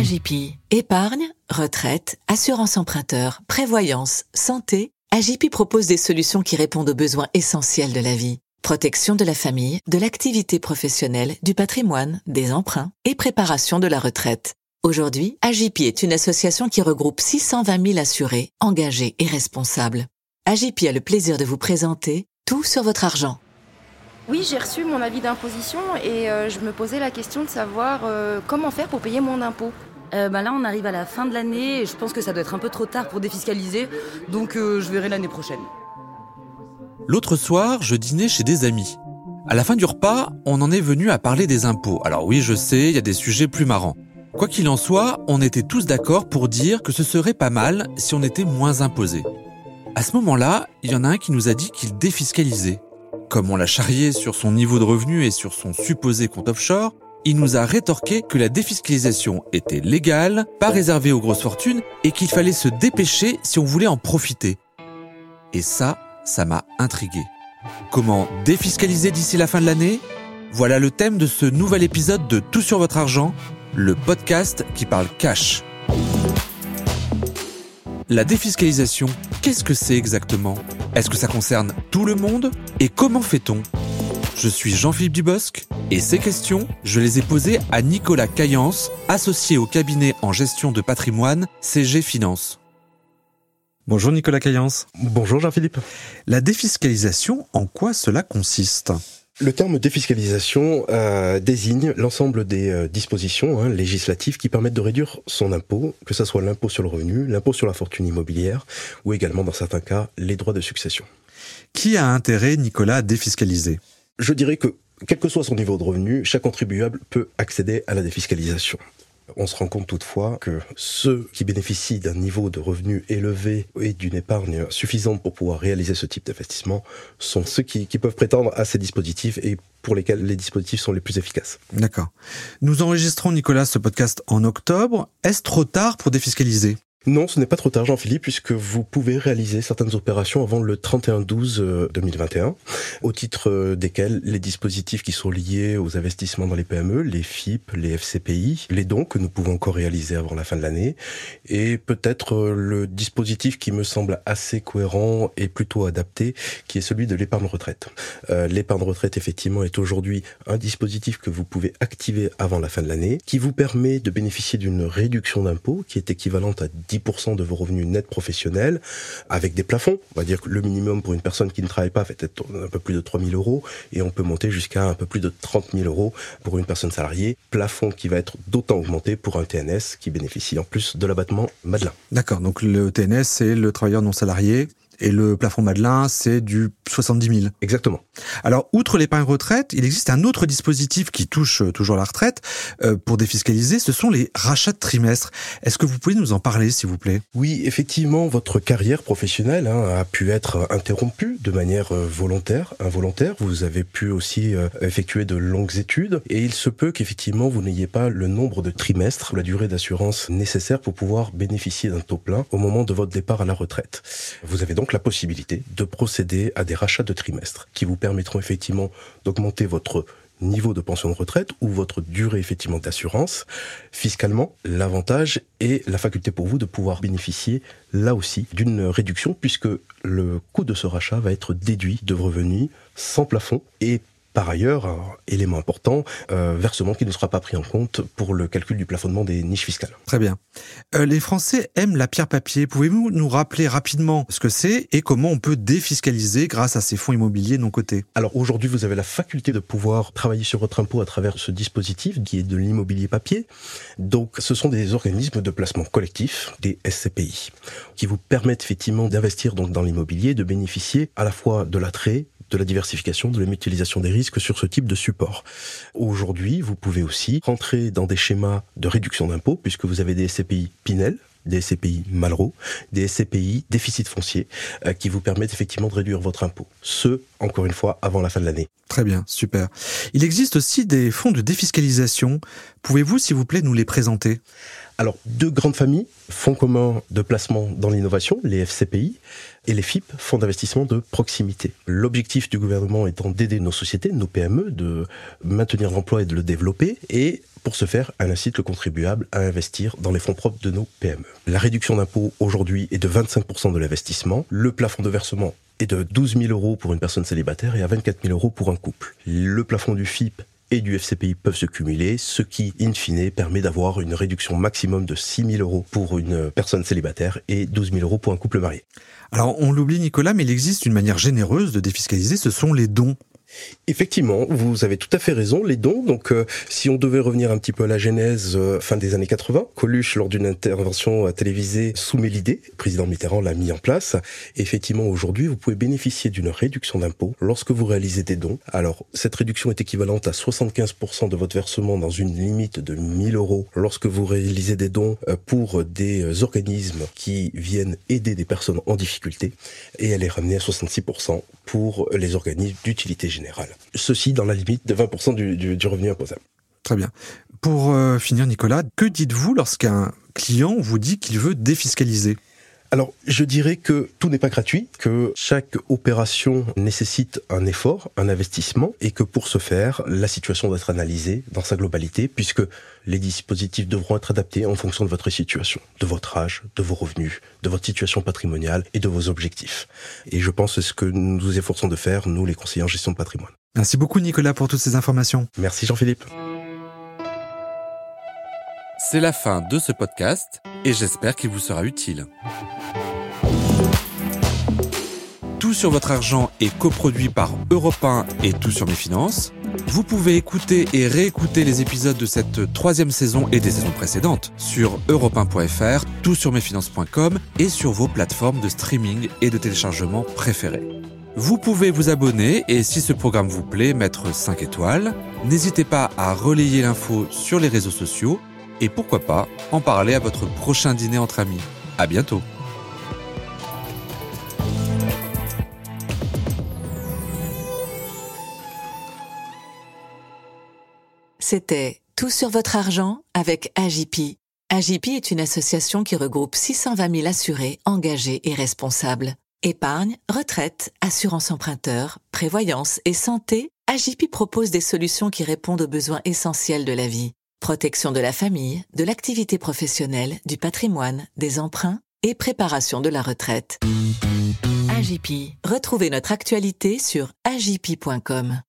AGP. Épargne, retraite, assurance emprunteur, prévoyance, santé. AGP propose des solutions qui répondent aux besoins essentiels de la vie. Protection de la famille, de l'activité professionnelle, du patrimoine, des emprunts et préparation de la retraite. Aujourd'hui, AGP est une association qui regroupe 620 000 assurés, engagés et responsables. AGP a le plaisir de vous présenter Tout sur votre argent. Oui, j'ai reçu mon avis d'imposition et euh, je me posais la question de savoir euh, comment faire pour payer mon impôt. Euh, bah là, on arrive à la fin de l'année et je pense que ça doit être un peu trop tard pour défiscaliser, donc je verrai l'année prochaine. L'autre soir, je dînais chez des amis. À la fin du repas, on en est venu à parler des impôts. Alors oui, je sais, il y a des sujets plus marrants. Quoi qu'il en soit, on était tous d'accord pour dire que ce serait pas mal si on était moins imposé. À ce moment-là, il y en a un qui nous a dit qu'il défiscalisait. Comme on l'a charrié sur son niveau de revenu et sur son supposé compte offshore, il nous a rétorqué que la défiscalisation était légale, pas réservée aux grosses fortunes et qu'il fallait se dépêcher si on voulait en profiter. Et ça, ça m'a intrigué. Comment défiscaliser d'ici la fin de l'année? Voilà le thème de ce nouvel épisode de Tout sur votre argent, le podcast qui parle cash. La défiscalisation, qu'est-ce que c'est exactement? Est-ce que ça concerne tout le monde? Et comment fait-on? Je suis Jean-Philippe Dubosc et ces questions, je les ai posées à Nicolas Caillance, associé au cabinet en gestion de patrimoine CG Finance. Bonjour Nicolas Caillance. Bonjour Jean-Philippe. La défiscalisation, en quoi cela consiste? Le terme défiscalisation euh, désigne l'ensemble des euh, dispositions hein, législatives qui permettent de réduire son impôt, que ce soit l'impôt sur le revenu, l'impôt sur la fortune immobilière ou également dans certains cas les droits de succession. Qui a intérêt, Nicolas, à défiscaliser? Je dirais que quel que soit son niveau de revenu, chaque contribuable peut accéder à la défiscalisation. On se rend compte toutefois que ceux qui bénéficient d'un niveau de revenu élevé et d'une épargne suffisante pour pouvoir réaliser ce type d'investissement sont ceux qui, peuvent prétendre à ces dispositifs et pour lesquels les dispositifs sont les plus efficaces. D'accord. Nous enregistrons, Nicolas, ce podcast en octobre. Est-ce trop tard pour défiscaliser? Non, ce n'est pas trop tard, Jean-Philippe, puisque vous pouvez réaliser certaines opérations avant le 31-12-2021, euh, au titre euh, desquelles les dispositifs qui sont liés aux investissements dans les PME, les FIP, les FCPI, les dons que nous pouvons encore réaliser avant la fin de l'année, et peut-être euh, le dispositif qui me semble assez cohérent et plutôt adapté, qui est celui de l'épargne retraite. l'épargne retraite, effectivement, est aujourd'hui un dispositif que vous pouvez activer avant la fin de l'année, qui vous permet de bénéficier d'une réduction d'impôt qui est équivalente à 10% de vos revenus nets professionnels, avec des plafonds. On va dire que le minimum pour une personne qui ne travaille pas fait être un peu plus de 3 000 euros, et on peut monter jusqu'à un peu plus de 30 000 euros pour une personne salariée. Plafond qui va être d'autant augmenté pour un TNS qui bénéficie en plus de l'abattement Madelin. D'accord, donc le TNS, c'est le travailleur non salarié et le plafond Madelin, c'est du 70 000. Exactement. Alors, outre l'épargne retraite, il existe un autre dispositif qui touche euh, toujours la retraite euh, pour défiscaliser, ce sont les rachats de trimestres. Est-ce que vous pouvez nous en parler, s'il vous plaît? Oui, effectivement, votre carrière professionnelle hein, a pu être interrompue de manière euh, volontaire, involontaire. Vous avez pu aussi effectuer de longues études et il se peut qu'effectivement vous n'ayez pas le nombre de trimestres, la durée d'assurance nécessaire pour pouvoir bénéficier d'un taux plein au moment de votre départ à la retraite. Vous avez donc la possibilité de procéder à des rachats de trimestres qui vous permettront effectivement d'augmenter votre niveau de pension de retraite ou votre durée effectivement d'assurance. Fiscalement, l'avantage est la faculté pour vous de pouvoir bénéficier là aussi d'une réduction puisque le coût de ce rachat va être déduit de revenus sans plafond et par ailleurs, élément important, euh, versement qui ne sera pas pris en compte pour le calcul du plafonnement des niches fiscales. Très bien. Euh, les Français aiment la pierre papier. Pouvez-vous nous rappeler rapidement ce que c'est et comment on peut défiscaliser grâce à ces fonds immobiliers non cotés? Alors aujourd'hui, vous avez la faculté de pouvoir travailler sur votre impôt à travers ce dispositif qui est de l'immobilier papier. Donc ce sont des organismes de placement collectif, des SCPI, qui vous permettent effectivement d'investir donc dans l'immobilier, de bénéficier à la fois de l'attrait de la diversification, de la mutualisation des risques sur ce type de support. Aujourd'hui, vous pouvez aussi rentrer dans des schémas de réduction d'impôts puisque vous avez des SCPI Pinel, des SCPI Malraux, des SCPI déficit foncier, euh, qui vous permettent effectivement de réduire votre impôt. Ce encore une fois, avant la fin de l'année. Très bien, super. Il existe aussi des fonds de défiscalisation. Pouvez-vous, s'il vous plaît, nous les présenter? Alors, deux grandes familles, fonds communs de placement dans l'innovation, les FCPI, et les FIP, fonds d'investissement de proximité. L'objectif du gouvernement étant d'aider nos sociétés, nos PME, de maintenir l'emploi et de le développer, et pour ce faire, elle incite le contribuable à investir dans les fonds propres de nos PME. La réduction d'impôt aujourd'hui est de 25% de l'investissement. Le plafond de versement est de 12 000 euros pour une personne célibataire et à 24 000 euros pour un couple. Le plafond du FIP et du FCPI peuvent se cumuler, ce qui, in fine, permet d'avoir une réduction maximum de 6 000 euros pour une personne célibataire et 12 000 euros pour un couple marié. Alors, on l'oublie, Nicolas, mais il existe une manière généreuse de défiscaliser, ce sont les dons. Effectivement, vous avez tout à fait raison, les dons. Donc, euh, si on devait revenir un petit peu à la genèse euh, fin des années 80, Coluche, lors d'une intervention euh, télévisée, soumet l'idée. Président Mitterrand l'a mis en place. effectivement, aujourd'hui, vous pouvez bénéficier d'une réduction d'impôt lorsque vous réalisez des dons. Alors, cette réduction est équivalente à 75% de votre versement dans une limite de 1000 euros lorsque vous réalisez des dons pour des organismes qui viennent aider des personnes en difficulté. Et elle est ramenée à 66% pour les organismes d'utilité générale. Ceci dans la limite de 20% du, revenu imposable. Très bien. Pour euh, finir, Nicolas, que dites-vous lorsqu'un client vous dit qu'il veut défiscaliser? Alors, je dirais que tout n'est pas gratuit, que chaque opération nécessite un effort, un investissement, et que pour ce faire, la situation doit être analysée dans sa globalité, puisque les dispositifs devront être adaptés en fonction de votre situation, de votre âge, de vos revenus, de votre situation patrimoniale et de vos objectifs. Et je pense que c'est ce que nous nous efforçons de faire, nous les conseillers en gestion de patrimoine. Merci beaucoup Nicolas pour toutes ces informations. Merci Jean-Philippe. C'est la fin de ce podcast et j'espère qu'il vous sera utile. Tout sur votre argent est coproduit par Europe 1 et Tout sur mes finances. Vous pouvez écouter et réécouter les épisodes de cette troisième saison et des saisons précédentes sur europe1.fr, toutsurmesfinances.com et sur vos plateformes de streaming et de téléchargement préférées. Vous pouvez vous abonner et si ce programme vous plaît, mettre 5 étoiles. N'hésitez pas à relayer l'info sur les réseaux sociaux et pourquoi pas en parler à votre prochain dîner entre amis. À bientôt. C'était Tout sur votre argent avec AJP. AJP est une association qui regroupe 620 000 assurés, engagés et responsables. Épargne, retraite, assurance emprunteur, prévoyance et santé, AJP propose des solutions qui répondent aux besoins essentiels de la vie protection de la famille, de l'activité professionnelle, du patrimoine, des emprunts et préparation de la retraite. AGP. Retrouvez notre actualité sur agip.com.